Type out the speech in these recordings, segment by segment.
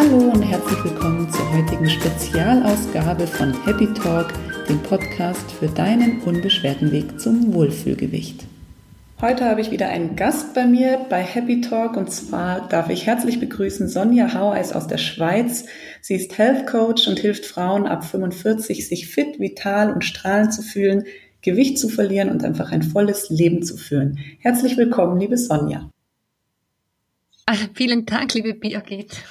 Hallo und herzlich willkommen zur heutigen Spezialausgabe von Happy Talk, dem Podcast für deinen unbeschwerten Weg zum Wohlfühlgewicht. Heute habe ich wieder einen Gast bei mir bei Happy Talk und zwar darf ich herzlich begrüßen Sonja Haueis aus der Schweiz. Sie ist Health Coach und hilft Frauen ab 45, sich fit, vital und strahlend zu fühlen, Gewicht zu verlieren und einfach ein volles Leben zu führen. Herzlich willkommen, liebe Sonja. Also vielen Dank, liebe Birgit.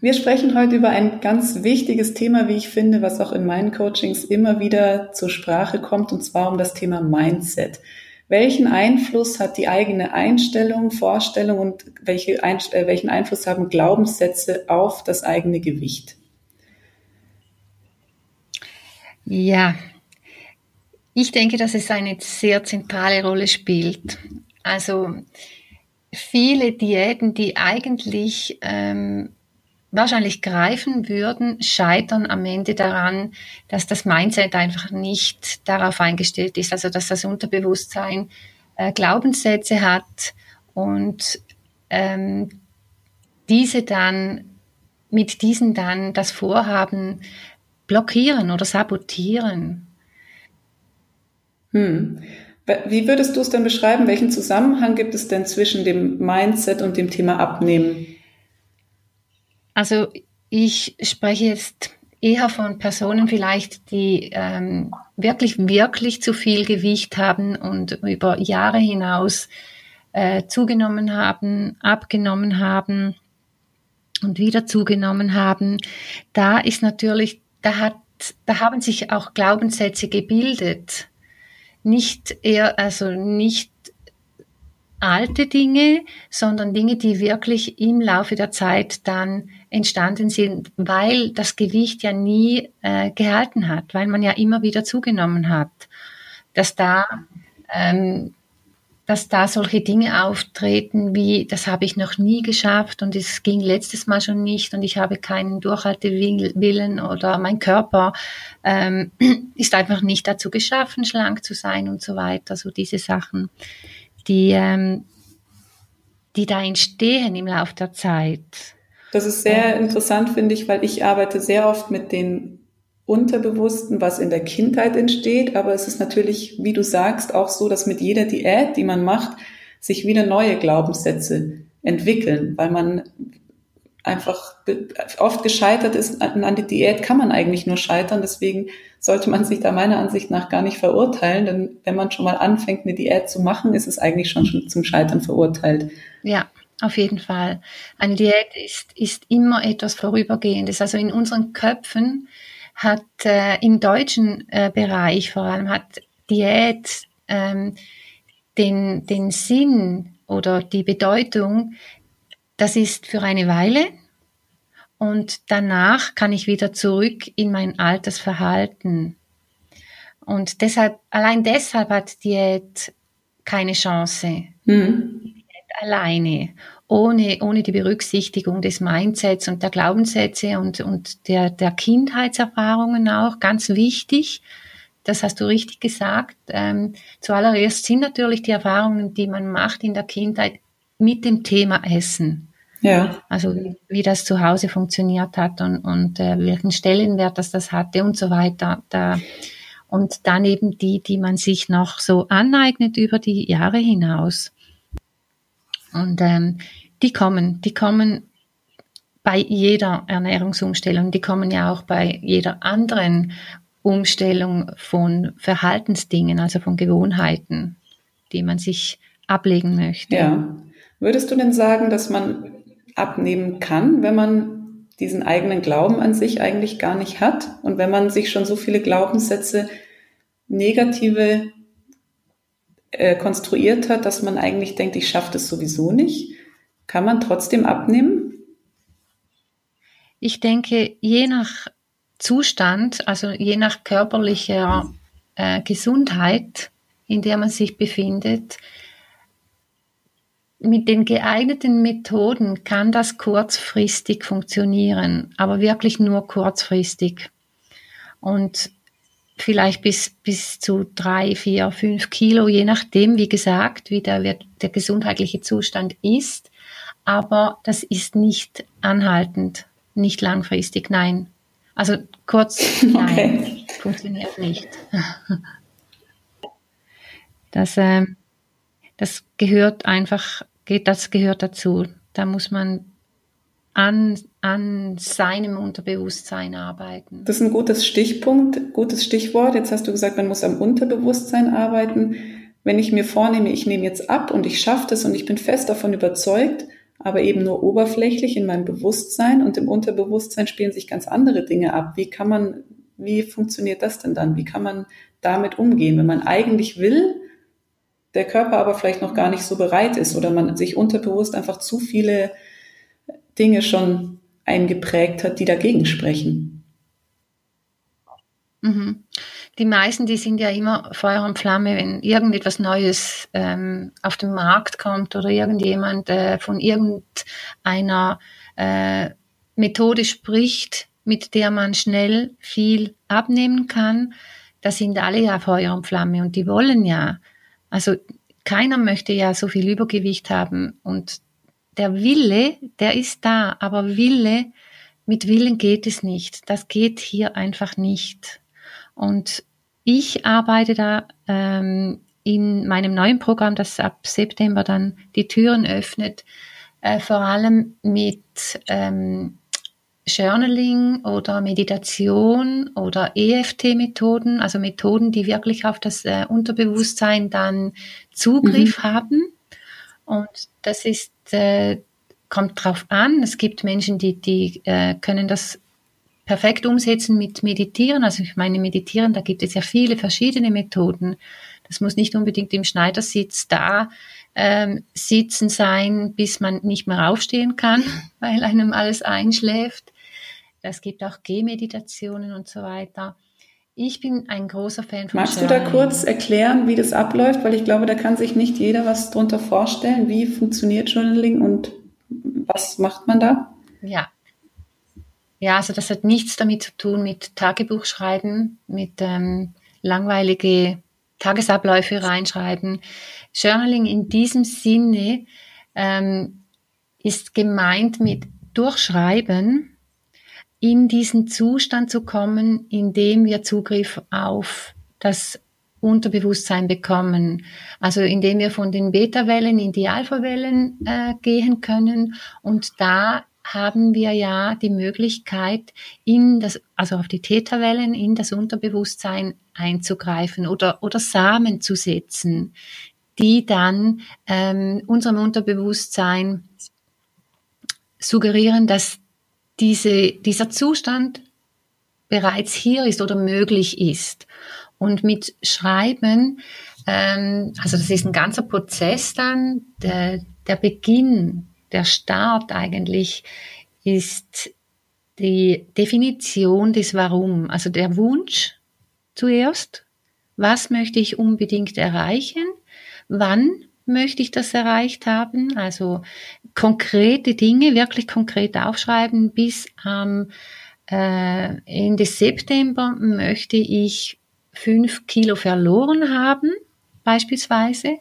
Wir sprechen heute über ein ganz wichtiges Thema, wie ich finde, was auch in meinen Coachings immer wieder zur Sprache kommt, und zwar um das Thema Mindset. Welchen Einfluss hat die eigene Einstellung, Vorstellung und welche äh, welchen Einfluss haben Glaubenssätze auf das eigene Gewicht? Ja, ich denke, dass es eine sehr zentrale Rolle spielt. Also viele Diäten, die eigentlich ähm, wahrscheinlich greifen würden, scheitern am Ende daran, dass das Mindset einfach nicht darauf eingestellt ist, also dass das Unterbewusstsein äh, Glaubenssätze hat und ähm, diese dann mit diesen dann das Vorhaben blockieren oder sabotieren. Hm. Wie würdest du es denn beschreiben? Welchen Zusammenhang gibt es denn zwischen dem Mindset und dem Thema Abnehmen? Also ich spreche jetzt eher von Personen vielleicht, die ähm, wirklich, wirklich zu viel Gewicht haben und über Jahre hinaus äh, zugenommen haben, abgenommen haben und wieder zugenommen haben. Da ist natürlich, da hat, da haben sich auch Glaubenssätze gebildet. Nicht eher, also nicht alte Dinge, sondern Dinge, die wirklich im Laufe der Zeit dann entstanden sind, weil das Gewicht ja nie äh, gehalten hat, weil man ja immer wieder zugenommen hat, dass da ähm, dass da solche Dinge auftreten wie, das habe ich noch nie geschafft und es ging letztes Mal schon nicht und ich habe keinen Durchhaltewillen oder mein Körper ähm, ist einfach nicht dazu geschaffen, schlank zu sein und so weiter. So diese Sachen, die, ähm, die da entstehen im Laufe der Zeit. Das ist sehr interessant, finde ich, weil ich arbeite sehr oft mit den Unterbewussten, was in der Kindheit entsteht. Aber es ist natürlich, wie du sagst, auch so, dass mit jeder Diät, die man macht, sich wieder neue Glaubenssätze entwickeln, weil man einfach oft gescheitert ist. An die Diät kann man eigentlich nur scheitern. Deswegen sollte man sich da meiner Ansicht nach gar nicht verurteilen. Denn wenn man schon mal anfängt, eine Diät zu machen, ist es eigentlich schon zum Scheitern verurteilt. Ja, auf jeden Fall. Eine Diät ist, ist immer etwas Vorübergehendes. Also in unseren Köpfen hat äh, im deutschen äh, Bereich vor allem hat Diät ähm, den, den Sinn oder die Bedeutung, das ist für eine Weile und danach kann ich wieder zurück in mein altes Verhalten. Und deshalb, allein deshalb hat Diät keine Chance. Mhm alleine, ohne, ohne die Berücksichtigung des Mindsets und der Glaubenssätze und, und der, der Kindheitserfahrungen auch, ganz wichtig. Das hast du richtig gesagt. Ähm, zuallererst sind natürlich die Erfahrungen, die man macht in der Kindheit mit dem Thema Essen. Ja. Also wie, wie das zu Hause funktioniert hat und, und äh, welchen Stellenwert das das hatte und so weiter. Da, und dann eben die, die man sich noch so aneignet über die Jahre hinaus. Und ähm, die kommen, die kommen bei jeder Ernährungsumstellung, die kommen ja auch bei jeder anderen Umstellung von Verhaltensdingen, also von Gewohnheiten, die man sich ablegen möchte. Ja. Würdest du denn sagen, dass man abnehmen kann, wenn man diesen eigenen Glauben an sich eigentlich gar nicht hat und wenn man sich schon so viele Glaubenssätze, negative äh, konstruiert hat, dass man eigentlich denkt, ich schaffe das sowieso nicht? Kann man trotzdem abnehmen? Ich denke, je nach Zustand, also je nach körperlicher äh, Gesundheit, in der man sich befindet, mit den geeigneten Methoden kann das kurzfristig funktionieren, aber wirklich nur kurzfristig. Und vielleicht bis, bis zu drei, vier, fünf Kilo, je nachdem, wie gesagt, wie der, der gesundheitliche Zustand ist. Aber das ist nicht anhaltend, nicht langfristig, nein. Also kurz, nein, okay. funktioniert nicht. Das, äh, das gehört einfach, das gehört dazu. Da muss man an, an seinem Unterbewusstsein arbeiten. Das ist ein gutes Stichpunkt, gutes Stichwort. Jetzt hast du gesagt, man muss am Unterbewusstsein arbeiten. Wenn ich mir vornehme, ich nehme jetzt ab und ich schaffe das und ich bin fest davon überzeugt, aber eben nur oberflächlich in meinem Bewusstsein und im Unterbewusstsein spielen sich ganz andere Dinge ab. Wie kann man, wie funktioniert das denn dann? Wie kann man damit umgehen, wenn man eigentlich will, der Körper aber vielleicht noch gar nicht so bereit ist oder man sich unterbewusst einfach zu viele Dinge schon eingeprägt hat, die dagegen sprechen. Mhm. Die meisten, die sind ja immer Feuer und Flamme, wenn irgendetwas Neues ähm, auf den Markt kommt oder irgendjemand äh, von irgendeiner äh, Methode spricht, mit der man schnell viel abnehmen kann. Da sind alle ja Feuer und Flamme und die wollen ja. Also keiner möchte ja so viel Übergewicht haben und der Wille, der ist da, aber Wille, mit Willen geht es nicht. Das geht hier einfach nicht. Und ich arbeite da ähm, in meinem neuen Programm, das ab September dann die Türen öffnet, äh, vor allem mit ähm, Journaling oder Meditation oder EFT-Methoden, also Methoden, die wirklich auf das äh, Unterbewusstsein dann Zugriff mhm. haben. Und das ist, äh, kommt drauf an. Es gibt Menschen, die, die äh, können das perfekt umsetzen mit Meditieren. Also ich meine, Meditieren, da gibt es ja viele verschiedene Methoden. Das muss nicht unbedingt im Schneidersitz da ähm, sitzen sein, bis man nicht mehr aufstehen kann, weil einem alles einschläft. Es gibt auch Gehmeditationen und so weiter. Ich bin ein großer Fan von Magst Journaling. du da kurz erklären, wie das abläuft? Weil ich glaube, da kann sich nicht jeder was drunter vorstellen. Wie funktioniert Journaling und was macht man da? Ja. Ja, also das hat nichts damit zu tun mit Tagebuchschreiben, mit ähm, langweilige Tagesabläufe reinschreiben. Journaling in diesem Sinne ähm, ist gemeint mit Durchschreiben in diesen Zustand zu kommen, in dem wir Zugriff auf das Unterbewusstsein bekommen. Also indem wir von den Beta-Wellen in die Alpha-Wellen äh, gehen können. Und da haben wir ja die Möglichkeit, in das, also auf die Theta-Wellen, in das Unterbewusstsein einzugreifen oder, oder Samen zu setzen, die dann ähm, unserem Unterbewusstsein suggerieren, dass diese, dieser Zustand bereits hier ist oder möglich ist. Und mit Schreiben, ähm, also das ist ein ganzer Prozess dann, der, der Beginn, der Start eigentlich ist die Definition des Warum, also der Wunsch zuerst, was möchte ich unbedingt erreichen, wann möchte ich das erreicht haben? Also konkrete Dinge, wirklich konkret aufschreiben. Bis am äh, Ende September möchte ich fünf Kilo verloren haben, beispielsweise.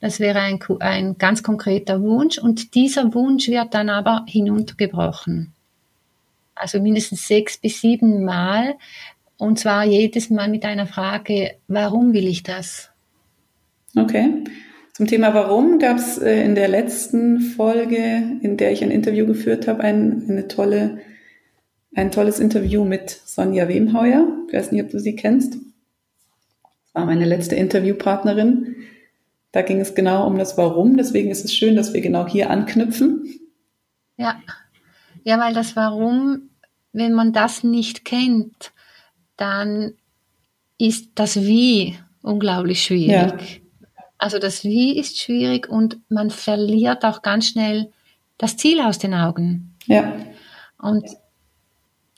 Das wäre ein, ein ganz konkreter Wunsch und dieser Wunsch wird dann aber hinuntergebrochen. Also mindestens sechs bis sieben Mal und zwar jedes Mal mit einer Frage, warum will ich das? Okay. Zum Thema Warum gab es äh, in der letzten Folge, in der ich ein Interview geführt habe, ein, eine tolle, ein tolles Interview mit Sonja Wemheuer. Ich weiß nicht, ob du sie kennst. Das war meine letzte Interviewpartnerin. Da ging es genau um das Warum. Deswegen ist es schön, dass wir genau hier anknüpfen. Ja, ja, weil das Warum, wenn man das nicht kennt, dann ist das Wie unglaublich schwierig. Ja. Also das Wie ist schwierig und man verliert auch ganz schnell das Ziel aus den Augen. Ja. Und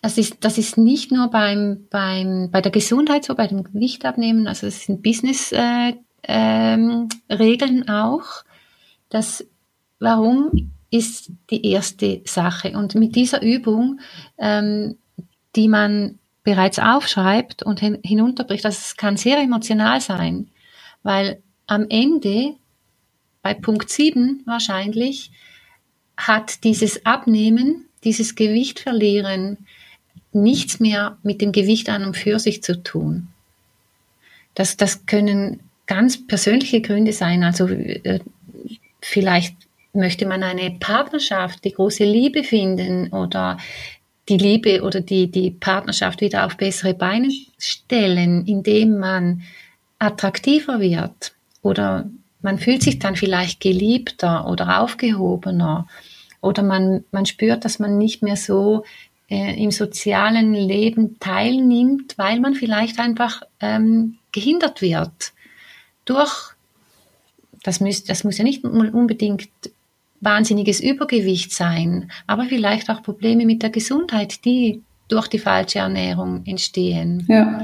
das ist, das ist nicht nur beim, beim, bei der Gesundheit so, bei dem Gewichtabnehmen, also das sind Business-Regeln äh, ähm, auch. Das Warum ist die erste Sache. Und mit dieser Übung, ähm, die man bereits aufschreibt und hin, hinunterbricht, das kann sehr emotional sein, weil am Ende, bei Punkt 7 wahrscheinlich, hat dieses Abnehmen dieses Gewicht verlieren nichts mehr mit dem Gewicht an und für sich zu tun. Das, das können ganz persönliche Gründe sein. Also äh, vielleicht möchte man eine Partnerschaft, die große Liebe finden oder die Liebe oder die, die Partnerschaft wieder auf bessere Beine stellen, indem man attraktiver wird oder man fühlt sich dann vielleicht geliebter oder aufgehobener oder man, man spürt, dass man nicht mehr so äh, im sozialen Leben teilnimmt, weil man vielleicht einfach ähm, gehindert wird durch, das muss, das muss ja nicht unbedingt wahnsinniges Übergewicht sein, aber vielleicht auch Probleme mit der Gesundheit, die durch die falsche Ernährung entstehen. Ja.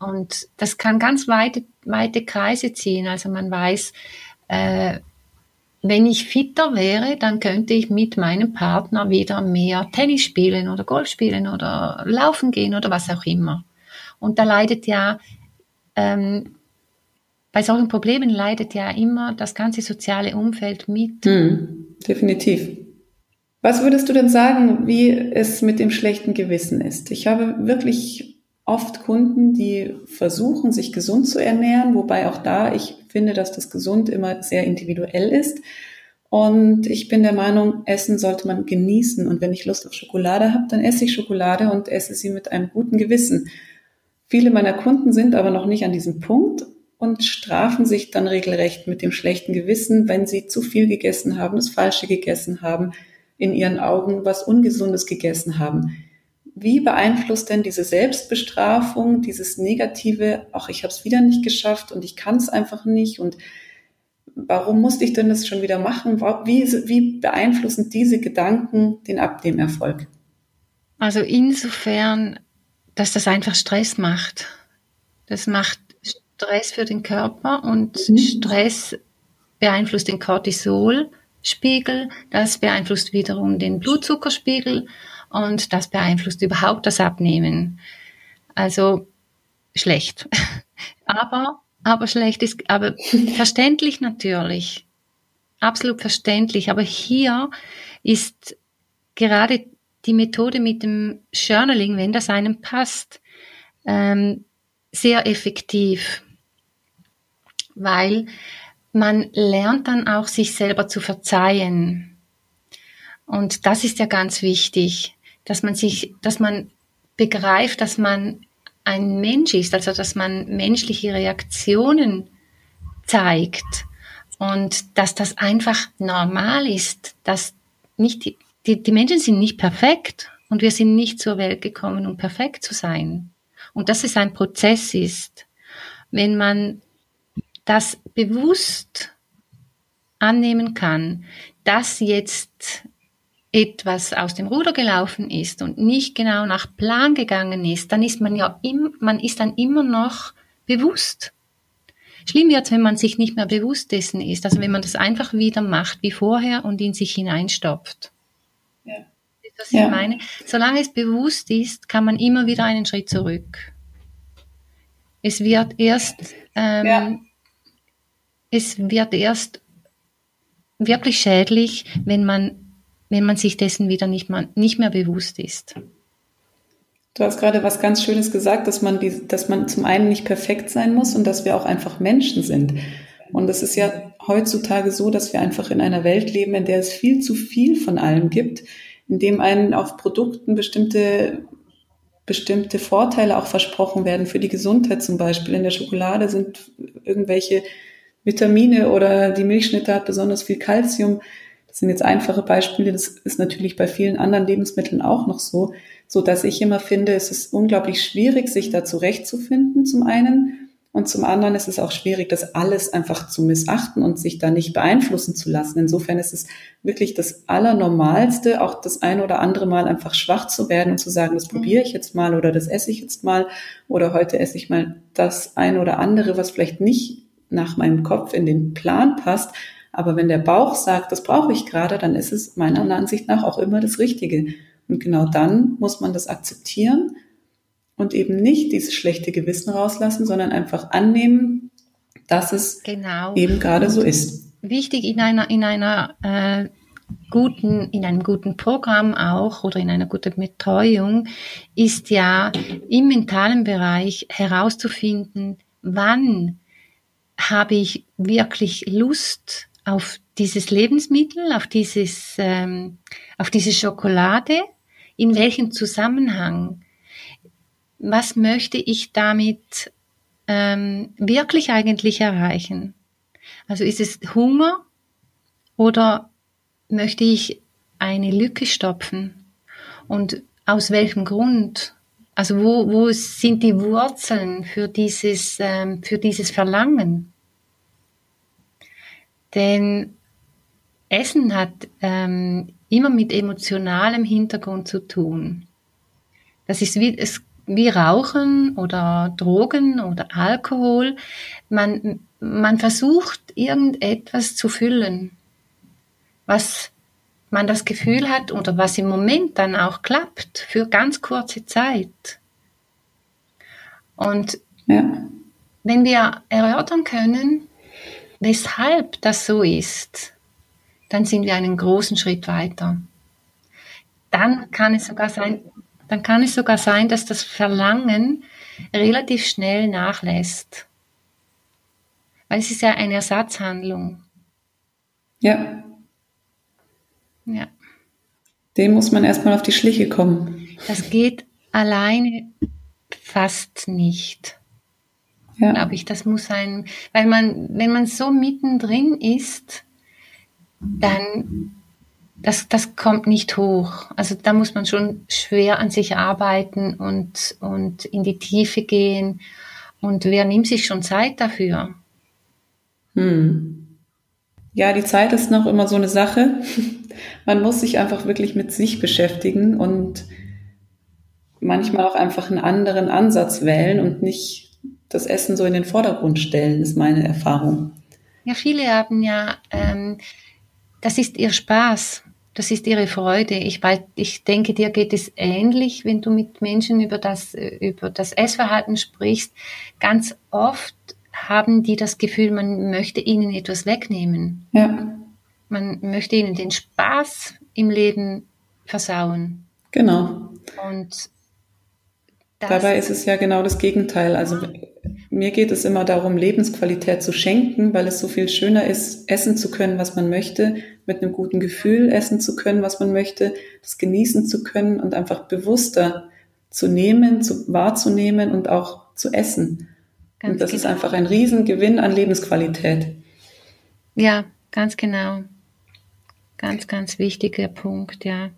Und das kann ganz weite, weite Kreise ziehen. Also man weiß, äh, wenn ich fitter wäre, dann könnte ich mit meinem Partner wieder mehr Tennis spielen oder Golf spielen oder laufen gehen oder was auch immer. Und da leidet ja, ähm, bei solchen Problemen leidet ja immer das ganze soziale Umfeld mit. Hm, definitiv. Was würdest du denn sagen, wie es mit dem schlechten Gewissen ist? Ich habe wirklich oft Kunden, die versuchen, sich gesund zu ernähren, wobei auch da ich finde, dass das gesund immer sehr individuell ist. Und ich bin der Meinung, Essen sollte man genießen. Und wenn ich Lust auf Schokolade habe, dann esse ich Schokolade und esse sie mit einem guten Gewissen. Viele meiner Kunden sind aber noch nicht an diesem Punkt und strafen sich dann regelrecht mit dem schlechten Gewissen, wenn sie zu viel gegessen haben, das Falsche gegessen haben, in ihren Augen was Ungesundes gegessen haben. Wie beeinflusst denn diese Selbstbestrafung, dieses Negative, ach, ich habe es wieder nicht geschafft und ich kann es einfach nicht und warum musste ich denn das schon wieder machen? Wie, wie beeinflussen diese Gedanken den Abnehmerfolg? Also insofern, dass das einfach Stress macht. Das macht Stress für den Körper und mhm. Stress beeinflusst den Cortisolspiegel, das beeinflusst wiederum den Blutzuckerspiegel und das beeinflusst überhaupt das Abnehmen. Also schlecht. aber, aber schlecht ist, aber verständlich natürlich. Absolut verständlich. Aber hier ist gerade die Methode mit dem Journaling, wenn das einem passt, ähm, sehr effektiv, weil man lernt dann auch sich selber zu verzeihen. Und das ist ja ganz wichtig dass man sich, dass man begreift, dass man ein Mensch ist, also dass man menschliche Reaktionen zeigt und dass das einfach normal ist, dass nicht die, die, die Menschen sind nicht perfekt und wir sind nicht zur Welt gekommen, um perfekt zu sein. Und dass es ein Prozess ist. Wenn man das bewusst annehmen kann, dass jetzt etwas aus dem Ruder gelaufen ist und nicht genau nach Plan gegangen ist, dann ist man ja im, man ist dann immer noch bewusst. Schlimm wird, wenn man sich nicht mehr bewusst dessen ist, also wenn man das einfach wieder macht wie vorher und in sich hineinstopft. Ja. Das, ja. ich meine. Solange es bewusst ist, kann man immer wieder einen Schritt zurück. Es wird erst, ähm, ja. es wird erst wirklich schädlich, wenn man wenn man sich dessen wieder nicht, mal, nicht mehr bewusst ist. Du hast gerade was ganz Schönes gesagt, dass man, die, dass man zum einen nicht perfekt sein muss und dass wir auch einfach Menschen sind. Und es ist ja heutzutage so, dass wir einfach in einer Welt leben, in der es viel zu viel von allem gibt, in dem einen auf Produkten bestimmte, bestimmte Vorteile auch versprochen werden, für die Gesundheit zum Beispiel. In der Schokolade sind irgendwelche Vitamine oder die Milchschnitte hat besonders viel Kalzium. Sind jetzt einfache Beispiele. Das ist natürlich bei vielen anderen Lebensmitteln auch noch so, so dass ich immer finde, es ist unglaublich schwierig, sich da zurechtzufinden zum einen. Und zum anderen ist es auch schwierig, das alles einfach zu missachten und sich da nicht beeinflussen zu lassen. Insofern ist es wirklich das Allernormalste, auch das ein oder andere Mal einfach schwach zu werden und zu sagen, das probiere ich jetzt mal oder das esse ich jetzt mal oder heute esse ich mal das ein oder andere, was vielleicht nicht nach meinem Kopf in den Plan passt, aber wenn der Bauch sagt, das brauche ich gerade, dann ist es meiner Ansicht nach auch immer das Richtige. Und genau dann muss man das akzeptieren und eben nicht dieses schlechte Gewissen rauslassen, sondern einfach annehmen, dass es genau. eben gerade so ist. Wichtig in einer, in einer äh, guten, in einem guten Programm auch oder in einer guten Betreuung ist ja im mentalen Bereich herauszufinden, wann habe ich wirklich Lust auf dieses Lebensmittel, auf dieses, ähm, auf diese Schokolade, in welchem Zusammenhang, was möchte ich damit ähm, wirklich eigentlich erreichen? Also ist es Hunger oder möchte ich eine Lücke stopfen? Und aus welchem Grund? Also wo, wo sind die Wurzeln für dieses, ähm, für dieses Verlangen? Denn Essen hat ähm, immer mit emotionalem Hintergrund zu tun. Das ist wie, es, wie Rauchen oder Drogen oder Alkohol. Man, man versucht irgendetwas zu füllen was man das Gefühl hat oder was im Moment dann auch klappt für ganz kurze Zeit. Und ja. wenn wir erörtern können, weshalb das so ist, dann sind wir einen großen Schritt weiter. Dann kann es sogar sein, dann kann es sogar sein, dass das Verlangen relativ schnell nachlässt. Weil es ist ja eine Ersatzhandlung. Ja. Ja. Dem muss man erstmal auf die Schliche kommen. Das geht alleine fast nicht. Ja. Glaube ich, das muss sein, weil man, wenn man so mittendrin ist, dann, das, das kommt nicht hoch. Also da muss man schon schwer an sich arbeiten und, und in die Tiefe gehen. Und wer nimmt sich schon Zeit dafür? Hm. Ja, die Zeit ist noch immer so eine Sache. Man muss sich einfach wirklich mit sich beschäftigen und manchmal auch einfach einen anderen Ansatz wählen und nicht das Essen so in den Vordergrund stellen, ist meine Erfahrung. Ja, viele haben ja, ähm, das ist ihr Spaß, das ist ihre Freude. Ich, weiß, ich denke, dir geht es ähnlich, wenn du mit Menschen über das, über das Essverhalten sprichst. Ganz oft haben die das Gefühl, man möchte ihnen etwas wegnehmen. Ja. Man möchte ihnen den Spaß im Leben versauen. Genau. Und dabei ist es ja genau das Gegenteil. Also mir geht es immer darum, Lebensqualität zu schenken, weil es so viel schöner ist, essen zu können, was man möchte, mit einem guten Gefühl essen zu können, was man möchte, das genießen zu können und einfach bewusster zu nehmen, zu, wahrzunehmen und auch zu essen. Ganz und das genau. ist einfach ein Riesengewinn an Lebensqualität. Ja, ganz genau. Ganz, ganz wichtiger Punkt, ja.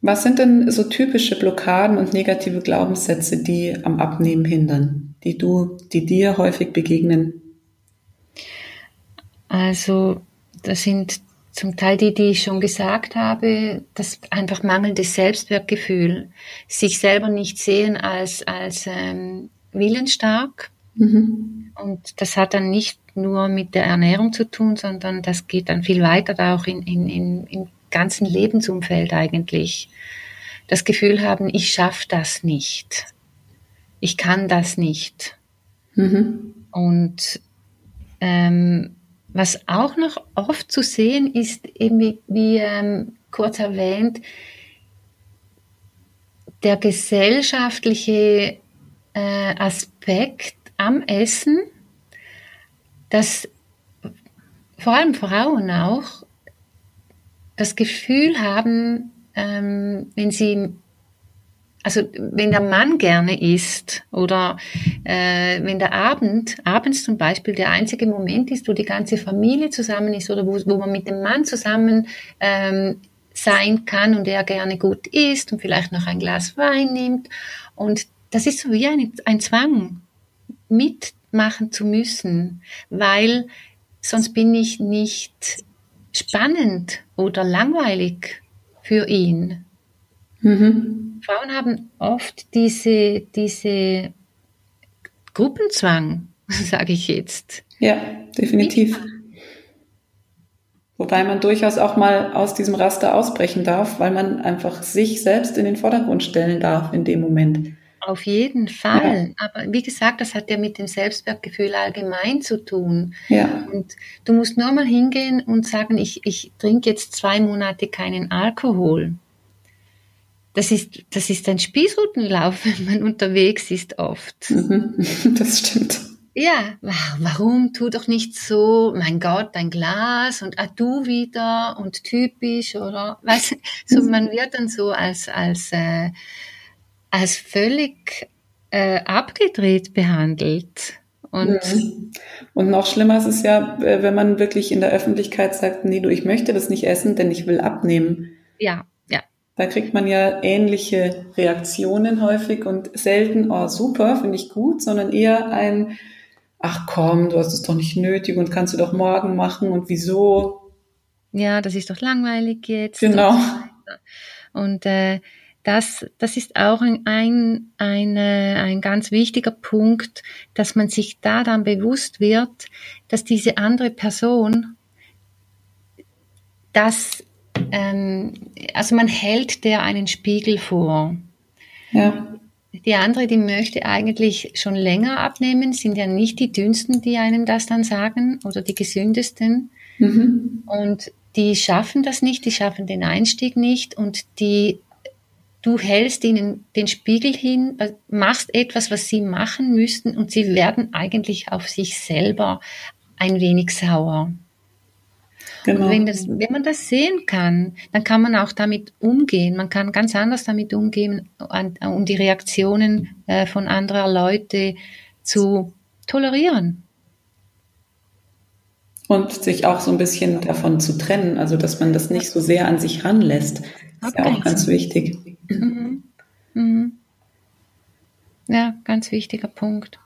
Was sind denn so typische Blockaden und negative Glaubenssätze, die am Abnehmen hindern, die du, die dir häufig begegnen? Also, das sind zum Teil die, die ich schon gesagt habe, das einfach mangelndes Selbstwertgefühl, sich selber nicht sehen als, als ähm, willensstark, Mhm. Und das hat dann nicht nur mit der Ernährung zu tun, sondern das geht dann viel weiter da auch in, in, in, im ganzen Lebensumfeld eigentlich. Das Gefühl haben, ich schaffe das nicht. Ich kann das nicht. Mhm. Und ähm, was auch noch oft zu sehen ist, eben wie, wie ähm, kurz erwähnt, der gesellschaftliche äh, Aspekt am Essen, dass vor allem Frauen auch das Gefühl haben, ähm, wenn sie, also wenn der Mann gerne isst oder äh, wenn der Abend, abends zum Beispiel der einzige Moment ist, wo die ganze Familie zusammen ist oder wo, wo man mit dem Mann zusammen ähm, sein kann und er gerne gut isst und vielleicht noch ein Glas Wein nimmt und das ist so wie ein, ein Zwang mitmachen zu müssen, weil sonst bin ich nicht spannend oder langweilig für ihn. Mhm. Frauen haben oft diese, diese Gruppenzwang, sage ich jetzt. Ja, definitiv. Wobei man durchaus auch mal aus diesem Raster ausbrechen darf, weil man einfach sich selbst in den Vordergrund stellen darf in dem Moment. Auf jeden Fall. Ja. Aber wie gesagt, das hat ja mit dem Selbstwertgefühl allgemein zu tun. Ja. Und du musst nur mal hingehen und sagen, ich, ich trinke jetzt zwei Monate keinen Alkohol. Das ist, das ist ein Spießrutenlauf, wenn man unterwegs ist oft. Mhm. Das stimmt. Ja, warum? Tu doch nicht so, mein Gott, ein Glas und ah, du wieder und typisch oder was? So, man wird dann so als, als, äh, als völlig äh, abgedreht behandelt. Und, mhm. und noch schlimmer ist es ja, äh, wenn man wirklich in der Öffentlichkeit sagt, nee, du, ich möchte das nicht essen, denn ich will abnehmen. Ja. Da kriegt man ja ähnliche Reaktionen häufig und selten, oh super, finde ich gut, sondern eher ein, ach komm, du hast es doch nicht nötig und kannst du doch morgen machen und wieso? Ja, das ist doch langweilig jetzt. Genau. Und, äh, das, das ist auch ein, ein, ein, ein ganz wichtiger Punkt, dass man sich da dann bewusst wird, dass diese andere Person das, ähm, also man hält der einen Spiegel vor. Ja. Die andere, die möchte eigentlich schon länger abnehmen, sind ja nicht die dünnsten, die einem das dann sagen oder die gesündesten. Mhm. Und die schaffen das nicht, die schaffen den Einstieg nicht und die, du hältst ihnen den Spiegel hin, machst etwas, was sie machen müssten und sie werden eigentlich auf sich selber ein wenig sauer. Genau. Wenn, das, wenn man das sehen kann, dann kann man auch damit umgehen. Man kann ganz anders damit umgehen, um die Reaktionen äh, von anderer Leute zu tolerieren. Und sich auch so ein bisschen davon zu trennen, also dass man das nicht so sehr an sich ranlässt. Das ist ja auch ganz wichtig. Mhm. Mhm. Ja, ganz wichtiger Punkt.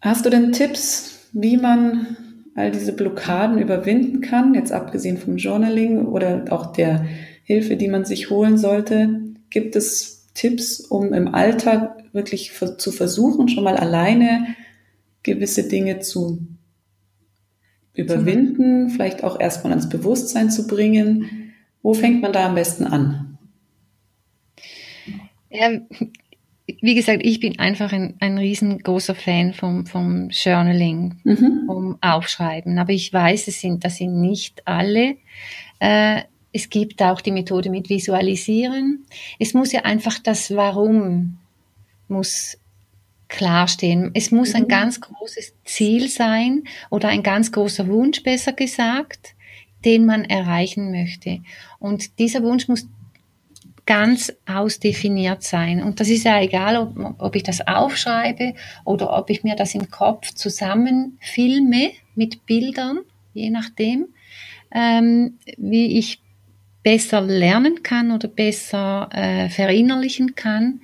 Hast du denn Tipps, wie man all diese Blockaden überwinden kann, jetzt abgesehen vom Journaling oder auch der Hilfe, die man sich holen sollte? Gibt es Tipps, um im Alltag wirklich zu versuchen, schon mal alleine gewisse Dinge zu überwinden, vielleicht auch erstmal ans Bewusstsein zu bringen? Wo fängt man da am besten an? Ja, wie gesagt, ich bin einfach ein, ein riesengroßer Fan vom, vom Journaling, mhm. vom Aufschreiben. Aber ich weiß, es sind, das sind nicht alle. Äh, es gibt auch die Methode mit Visualisieren. Es muss ja einfach das Warum muss klarstehen. Es muss ein mhm. ganz großes Ziel sein oder ein ganz großer Wunsch, besser gesagt, den man erreichen möchte. Und dieser Wunsch muss ganz ausdefiniert sein. Und das ist ja egal, ob, ob ich das aufschreibe oder ob ich mir das im Kopf zusammenfilme mit Bildern, je nachdem, ähm, wie ich besser lernen kann oder besser äh, verinnerlichen kann.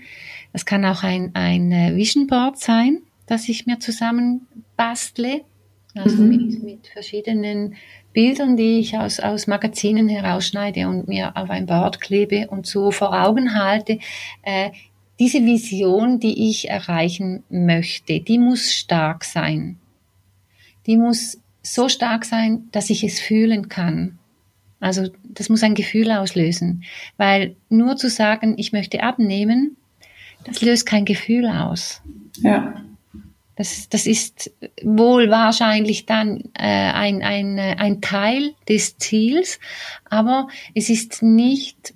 Das kann auch ein, ein äh, Vision Board sein, das ich mir zusammen bastle, also mhm. mit, mit verschiedenen Bildern, die ich aus, aus Magazinen herausschneide und mir auf ein Board klebe und so vor Augen halte, äh, diese Vision, die ich erreichen möchte, die muss stark sein. Die muss so stark sein, dass ich es fühlen kann. Also das muss ein Gefühl auslösen, weil nur zu sagen, ich möchte abnehmen, das löst kein Gefühl aus. Ja. Das, das ist wohl wahrscheinlich dann äh, ein, ein, ein Teil des Ziels, aber es ist nicht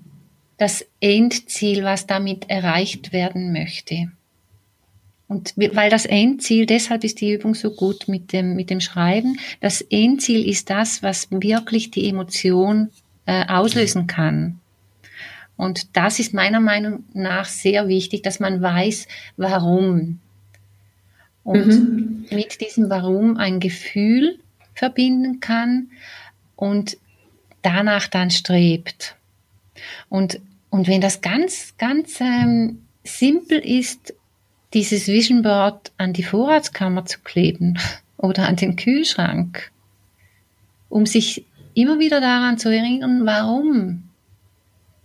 das Endziel, was damit erreicht werden möchte. Und weil das Endziel, deshalb ist die Übung so gut mit dem, mit dem Schreiben, das Endziel ist das, was wirklich die Emotion äh, auslösen kann. Und das ist meiner Meinung nach sehr wichtig, dass man weiß, warum und mhm. mit diesem Warum ein Gefühl verbinden kann und danach dann strebt. Und, und wenn das ganz, ganz ähm, simpel ist, dieses Vision Board an die Vorratskammer zu kleben oder an den Kühlschrank, um sich immer wieder daran zu erinnern, warum,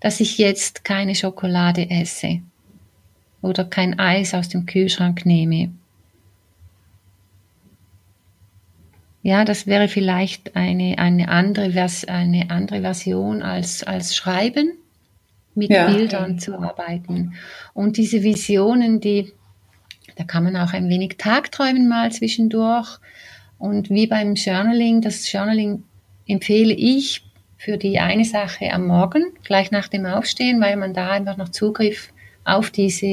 dass ich jetzt keine Schokolade esse oder kein Eis aus dem Kühlschrank nehme Ja, das wäre vielleicht eine, eine, andere, Vers eine andere Version als, als Schreiben. mit ja. Bildern zu arbeiten. Und diese Visionen, die, da kann man auch ein wenig Tagträumen mal zwischendurch. Und wie beim Journaling, das Journaling empfehle ich für die eine Sache am Morgen, gleich nach dem Aufstehen, weil man da einfach noch Zugriff auf diese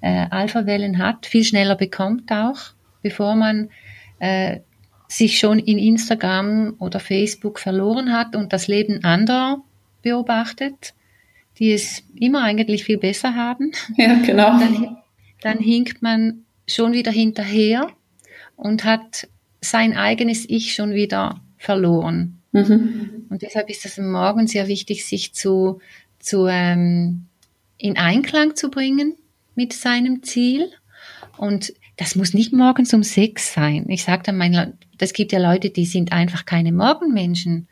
äh, Alpha-Wellen hat, viel schneller bekommt auch, bevor man äh, sich schon in Instagram oder Facebook verloren hat und das Leben anderer beobachtet, die es immer eigentlich viel besser haben. Ja, genau. Dann, dann hinkt man schon wieder hinterher und hat sein eigenes Ich schon wieder verloren. Mhm. Und deshalb ist es Morgen sehr wichtig, sich zu, zu ähm, in Einklang zu bringen mit seinem Ziel. Und das muss nicht morgens um sechs sein. Ich sage dann meinen, das gibt ja Leute, die sind einfach keine Morgenmenschen.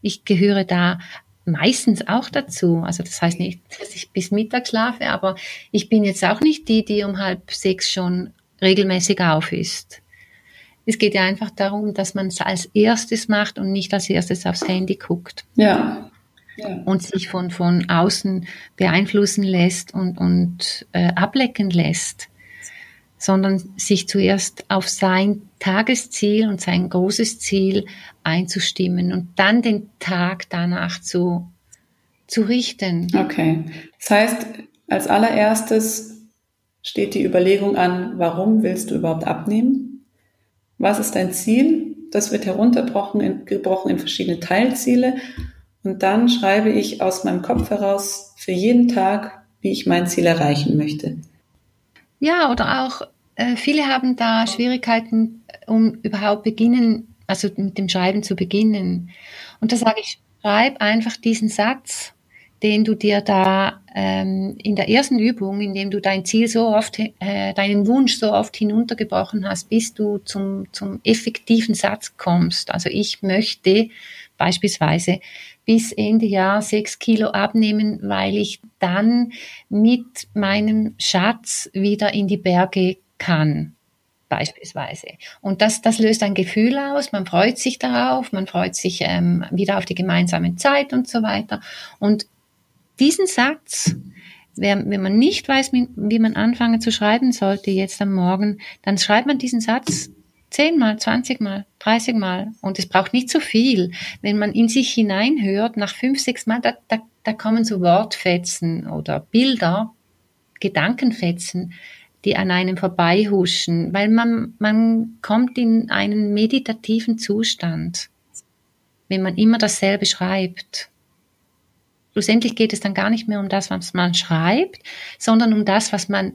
Ich gehöre da meistens auch dazu. Also das heißt nicht, dass ich bis Mittag schlafe, aber ich bin jetzt auch nicht die, die um halb sechs schon regelmäßig auf ist. Es geht ja einfach darum, dass man es als erstes macht und nicht als erstes aufs Handy guckt. Ja. ja. Und sich von, von außen beeinflussen lässt und, und äh, ablecken lässt, sondern sich zuerst auf sein Tagesziel und sein großes Ziel einzustimmen und dann den Tag danach zu, zu richten. Okay. Das heißt, als allererstes steht die Überlegung an, warum willst du überhaupt abnehmen? Was ist dein Ziel? Das wird heruntergebrochen in, gebrochen in verschiedene Teilziele. Und dann schreibe ich aus meinem Kopf heraus für jeden Tag, wie ich mein Ziel erreichen möchte. Ja, oder auch äh, viele haben da Schwierigkeiten, um überhaupt beginnen, also mit dem Schreiben zu beginnen. Und da sage ich, schreib einfach diesen Satz den du dir da ähm, in der ersten Übung, indem du dein Ziel so oft, äh, deinen Wunsch so oft hinuntergebrochen hast, bis du zum, zum effektiven Satz kommst. Also ich möchte beispielsweise bis Ende Jahr sechs Kilo abnehmen, weil ich dann mit meinem Schatz wieder in die Berge kann beispielsweise. Und das, das löst ein Gefühl aus, man freut sich darauf, man freut sich ähm, wieder auf die gemeinsame Zeit und so weiter. Und diesen Satz, wenn man nicht weiß, wie man anfangen zu schreiben sollte jetzt am Morgen, dann schreibt man diesen Satz zehnmal, zwanzigmal, dreißigmal und es braucht nicht so viel. Wenn man in sich hineinhört, nach fünf, sechs Mal, da, da, da kommen so Wortfetzen oder Bilder, Gedankenfetzen, die an einem vorbeihuschen, weil man, man kommt in einen meditativen Zustand, wenn man immer dasselbe schreibt. Schlussendlich geht es dann gar nicht mehr um das, was man schreibt, sondern um das, was man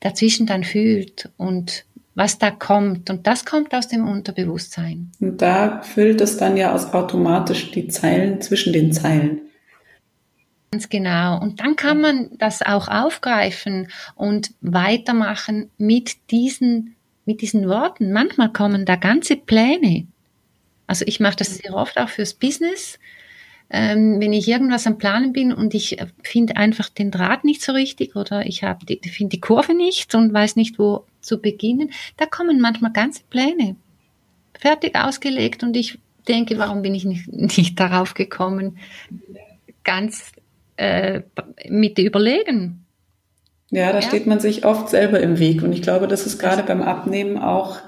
dazwischen dann fühlt und was da kommt. Und das kommt aus dem Unterbewusstsein. Und da füllt es dann ja automatisch die Zeilen zwischen den Zeilen. Ganz genau. Und dann kann man das auch aufgreifen und weitermachen mit diesen, mit diesen Worten. Manchmal kommen da ganze Pläne. Also ich mache das sehr oft auch fürs Business ähm, wenn ich irgendwas am Planen bin und ich äh, finde einfach den Draht nicht so richtig oder ich habe die, finde die Kurve nicht und weiß nicht, wo zu beginnen, da kommen manchmal ganze Pläne fertig ausgelegt und ich denke, warum bin ich nicht, nicht darauf gekommen, ganz äh, mit überlegen. Ja, da ja. steht man sich oft selber im Weg und ich glaube, das ist gerade beim Abnehmen auch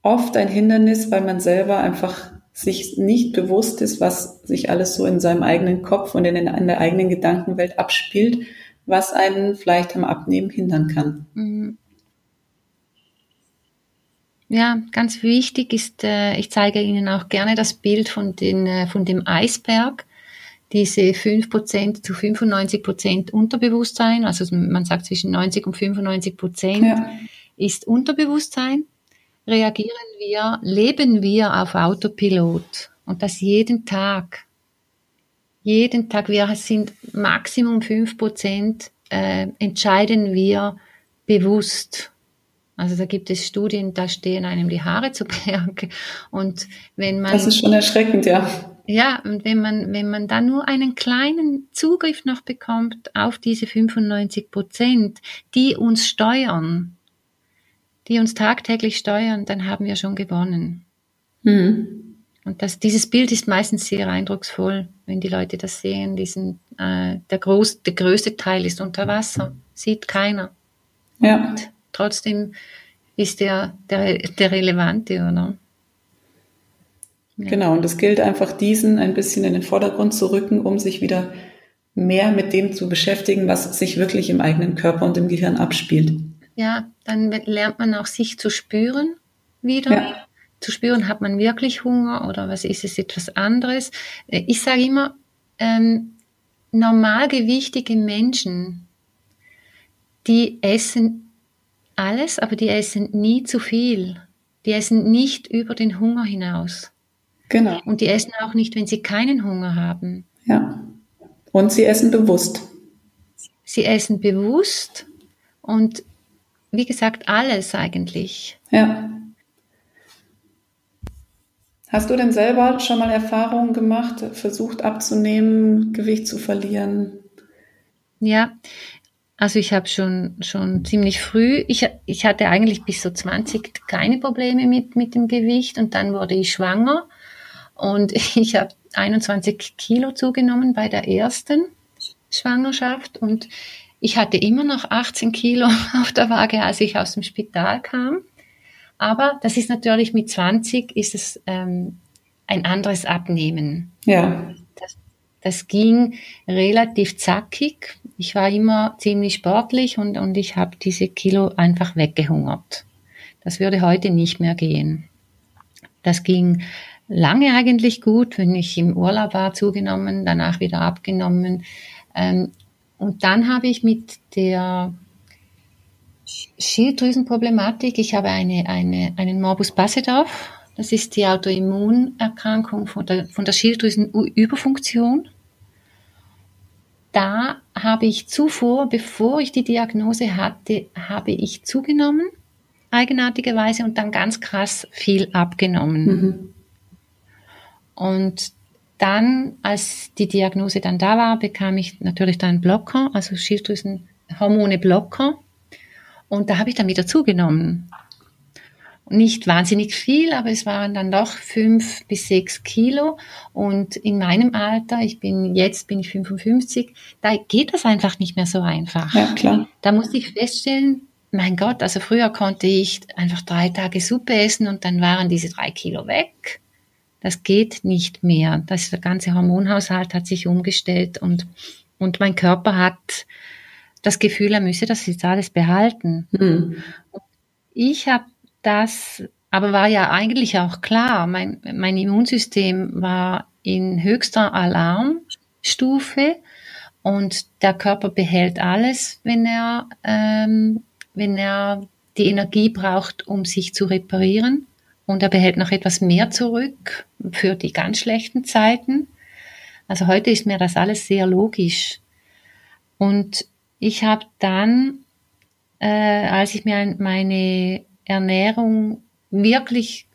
oft ein Hindernis, weil man selber einfach sich nicht bewusst ist, was sich alles so in seinem eigenen Kopf und in, den, in der eigenen Gedankenwelt abspielt, was einen vielleicht am Abnehmen hindern kann. Mhm. Ja, ganz wichtig ist, äh, ich zeige Ihnen auch gerne das Bild von, den, äh, von dem Eisberg, diese 5% zu 95% Unterbewusstsein, also man sagt zwischen 90 und 95% ja. ist Unterbewusstsein reagieren wir, leben wir auf Autopilot und das jeden Tag. Jeden Tag, wir sind Maximum fünf Prozent, äh, entscheiden wir bewusst. Also da gibt es Studien, da stehen einem die Haare zu Berge. Und wenn man. Das ist schon erschreckend, ja. Ja, und wenn man, wenn man da nur einen kleinen Zugriff noch bekommt auf diese 95 Prozent, die uns steuern, die uns tagtäglich steuern, dann haben wir schon gewonnen. Mhm. Und das, dieses Bild ist meistens sehr eindrucksvoll, wenn die Leute das sehen. Diesen, äh, der, groß, der größte Teil ist unter Wasser, sieht keiner. Ja. Und trotzdem ist der, der, der relevante, oder? Ja. Genau, und es gilt einfach, diesen ein bisschen in den Vordergrund zu rücken, um sich wieder mehr mit dem zu beschäftigen, was sich wirklich im eigenen Körper und im Gehirn abspielt. Ja, dann lernt man auch sich zu spüren wieder. Ja. Zu spüren, hat man wirklich Hunger oder was ist es etwas anderes? Äh, ich sage immer, ähm, normalgewichtige Menschen, die essen alles, aber die essen nie zu viel. Die essen nicht über den Hunger hinaus. Genau. Und die essen auch nicht, wenn sie keinen Hunger haben. Ja. Und sie essen bewusst. Sie essen bewusst und wie gesagt, alles eigentlich. Ja. Hast du denn selber schon mal Erfahrungen gemacht, versucht abzunehmen, Gewicht zu verlieren? Ja, also ich habe schon, schon ziemlich früh, ich, ich hatte eigentlich bis so 20 keine Probleme mit, mit dem Gewicht und dann wurde ich schwanger und ich habe 21 Kilo zugenommen bei der ersten Schwangerschaft und ich hatte immer noch 18 Kilo auf der Waage, als ich aus dem Spital kam. Aber das ist natürlich mit 20 ist es ähm, ein anderes Abnehmen. Ja. Das, das ging relativ zackig. Ich war immer ziemlich sportlich und, und ich habe diese Kilo einfach weggehungert. Das würde heute nicht mehr gehen. Das ging lange eigentlich gut, wenn ich im Urlaub war, zugenommen, danach wieder abgenommen. Ähm, und dann habe ich mit der Schilddrüsenproblematik, ich habe eine, eine, einen Morbus Basedow, das ist die Autoimmunerkrankung von der, von der Schilddrüsenüberfunktion. Da habe ich zuvor, bevor ich die Diagnose hatte, habe ich zugenommen, eigenartigerweise, und dann ganz krass viel abgenommen. Mhm. Und dann, als die Diagnose dann da war, bekam ich natürlich dann Blocker, also Schilddrüsenhormone Blocker. Und da habe ich dann wieder zugenommen. Nicht wahnsinnig viel, aber es waren dann doch fünf bis sechs Kilo. Und in meinem Alter, ich bin jetzt bin ich 55, da geht das einfach nicht mehr so einfach. Ja, klar. Da musste ich feststellen, mein Gott, also früher konnte ich einfach drei Tage Suppe essen und dann waren diese drei Kilo weg. Das geht nicht mehr. Das, der ganze Hormonhaushalt hat sich umgestellt und, und mein Körper hat das Gefühl, er müsse das jetzt alles behalten. Mhm. Ich habe das, aber war ja eigentlich auch klar, mein, mein Immunsystem war in höchster Alarmstufe und der Körper behält alles, wenn er, ähm, wenn er die Energie braucht, um sich zu reparieren und er behält noch etwas mehr zurück für die ganz schlechten Zeiten. Also heute ist mir das alles sehr logisch. Und ich habe dann, äh, als ich mir meine Ernährung wirklich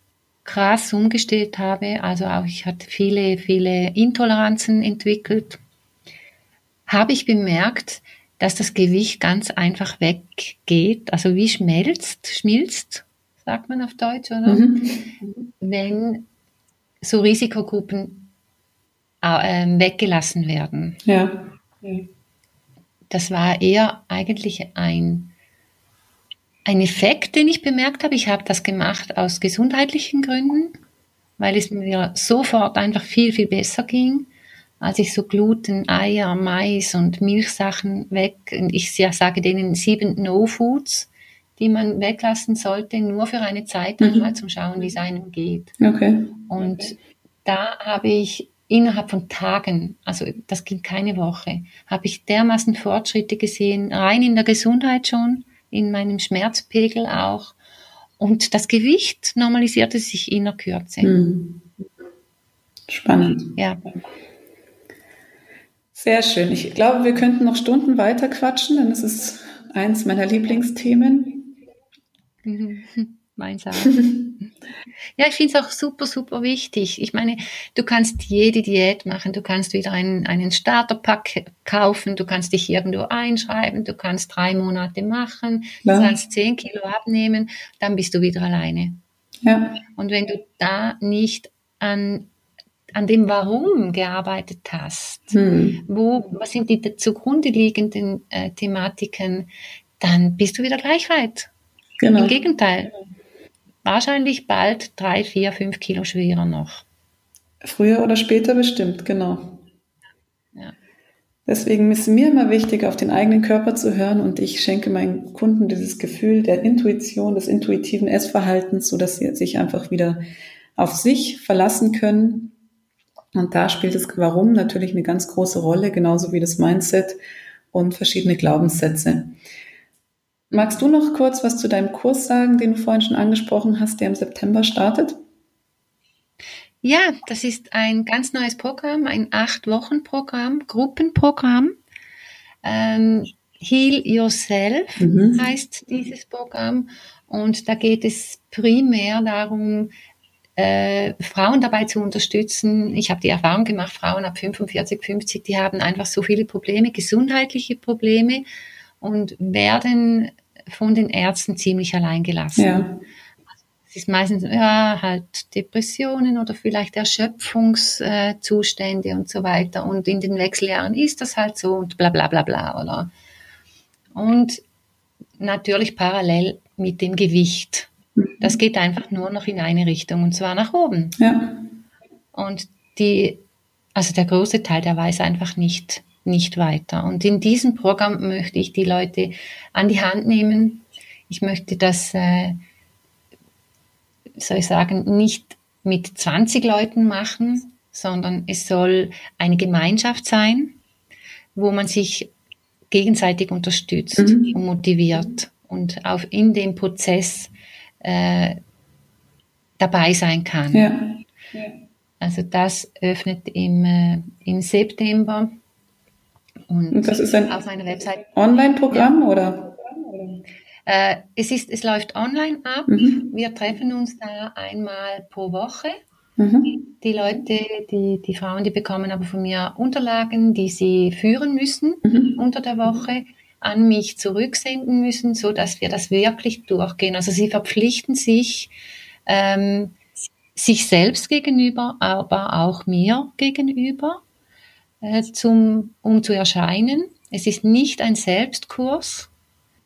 krass umgestellt habe, also auch ich hatte viele, viele Intoleranzen entwickelt, habe ich bemerkt, dass das Gewicht ganz einfach weggeht, also wie schmelzt, schmilzt sagt man auf Deutsch, oder? Mhm. Wenn so Risikogruppen äh, weggelassen werden. Ja. Das war eher eigentlich ein, ein Effekt, den ich bemerkt habe. Ich habe das gemacht aus gesundheitlichen Gründen, weil es mir sofort einfach viel, viel besser ging als ich so Gluten, Eier, Mais und Milchsachen weg, ich sage denen sieben No-Foods, die man weglassen sollte, nur für eine Zeit mhm. einmal zum Schauen, wie es einem geht. Okay. Und okay. da habe ich innerhalb von Tagen, also das ging keine Woche, habe ich dermaßen Fortschritte gesehen, rein in der Gesundheit schon, in meinem Schmerzpegel auch. Und das Gewicht normalisierte sich in der Kürze. Mhm. Spannend. Ja. Sehr schön. Ich glaube, wir könnten noch Stunden weiter quatschen, denn es ist eins meiner Lieblingsthemen. Meins auch. ja, ich finde es auch super, super wichtig. Ich meine, du kannst jede Diät machen, du kannst wieder einen, einen Starterpack kaufen, du kannst dich irgendwo einschreiben, du kannst drei Monate machen, ja. du kannst zehn Kilo abnehmen, dann bist du wieder alleine. Ja. Und wenn du da nicht an an dem Warum gearbeitet hast, hm. wo, was sind die zugrunde liegenden äh, Thematiken, dann bist du wieder gleich weit. Genau. Im Gegenteil. Wahrscheinlich bald drei, vier, fünf Kilo schwerer noch. Früher oder später bestimmt, genau. Ja. Deswegen ist mir immer wichtig, auf den eigenen Körper zu hören und ich schenke meinen Kunden dieses Gefühl der Intuition, des intuitiven Essverhaltens, so dass sie sich einfach wieder auf sich verlassen können. Und da spielt das Warum natürlich eine ganz große Rolle, genauso wie das Mindset und verschiedene Glaubenssätze. Magst du noch kurz was zu deinem Kurs sagen, den du vorhin schon angesprochen hast, der im September startet? Ja, das ist ein ganz neues Programm, ein Acht-Wochen-Programm, Gruppenprogramm. Ähm, Heal Yourself mhm. heißt dieses Programm. Und da geht es primär darum, äh, Frauen dabei zu unterstützen. Ich habe die Erfahrung gemacht, Frauen ab 45, 50, die haben einfach so viele Probleme, gesundheitliche Probleme und werden von den Ärzten ziemlich allein gelassen. Ja. Es ist meistens ja halt Depressionen oder vielleicht Erschöpfungszustände und so weiter. Und in den Wechseljahren ist das halt so und bla bla bla bla, oder? Und natürlich parallel mit dem Gewicht. Das geht einfach nur noch in eine Richtung und zwar nach oben. Ja. Und die, also der große Teil, der weiß einfach nicht, nicht weiter. Und in diesem Programm möchte ich die Leute an die Hand nehmen. Ich möchte das äh, soll ich sagen, nicht mit 20 Leuten machen, sondern es soll eine Gemeinschaft sein, wo man sich gegenseitig unterstützt mhm. und motiviert und auch in dem Prozess äh, dabei sein kann. Ja. Also das öffnet im, äh, im September. Und, und das ist ein auf meiner Website. Online-Programm ja. oder? Äh, es, ist, es läuft online ab. Mhm. Wir treffen uns da einmal pro Woche. Mhm. Die Leute, die, die Frauen, die bekommen aber von mir Unterlagen, die sie führen müssen mhm. unter der Woche, an mich zurücksenden müssen, so dass wir das wirklich durchgehen. Also sie verpflichten sich, ähm, sich selbst gegenüber, aber auch mir gegenüber, äh, zum, um zu erscheinen. Es ist nicht ein Selbstkurs,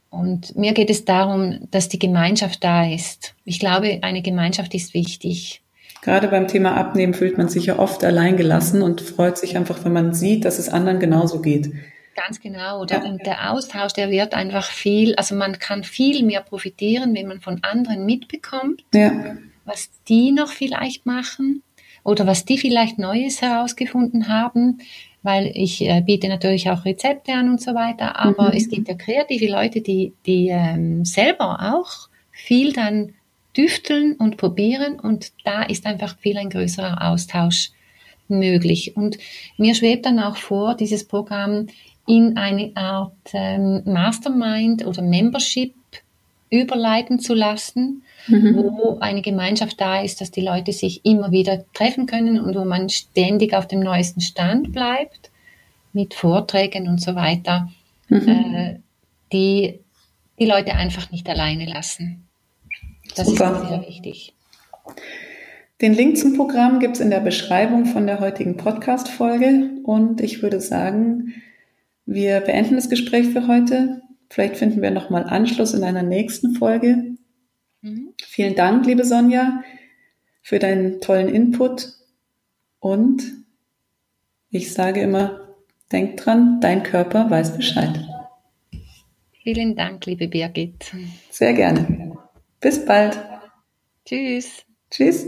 und mir geht es darum, dass die Gemeinschaft da ist. Ich glaube, eine Gemeinschaft ist wichtig. Gerade beim Thema Abnehmen fühlt man sich ja oft alleingelassen und freut sich einfach, wenn man sieht, dass es anderen genauso geht. Ganz genau. Der, und der Austausch, der wird einfach viel, also man kann viel mehr profitieren, wenn man von anderen mitbekommt, ja. was die noch vielleicht machen oder was die vielleicht Neues herausgefunden haben weil ich äh, biete natürlich auch Rezepte an und so weiter, aber mhm. es gibt ja kreative Leute, die, die ähm, selber auch viel dann düfteln und probieren und da ist einfach viel ein größerer Austausch möglich. Und mir schwebt dann auch vor, dieses Programm in eine Art ähm, Mastermind oder Membership überleiten zu lassen, mhm. wo eine Gemeinschaft da ist, dass die Leute sich immer wieder treffen können und wo man ständig auf dem neuesten Stand bleibt mit Vorträgen und so weiter, mhm. äh, die die Leute einfach nicht alleine lassen. Das Super. ist sehr wichtig. Den Link zum Programm gibt es in der Beschreibung von der heutigen Podcast-Folge und ich würde sagen, wir beenden das Gespräch für heute. Vielleicht finden wir nochmal Anschluss in einer nächsten Folge. Mhm. Vielen Dank, liebe Sonja, für deinen tollen Input. Und ich sage immer, denk dran, dein Körper weiß Bescheid. Vielen Dank, liebe Birgit. Sehr gerne. Bis bald. Tschüss. Tschüss.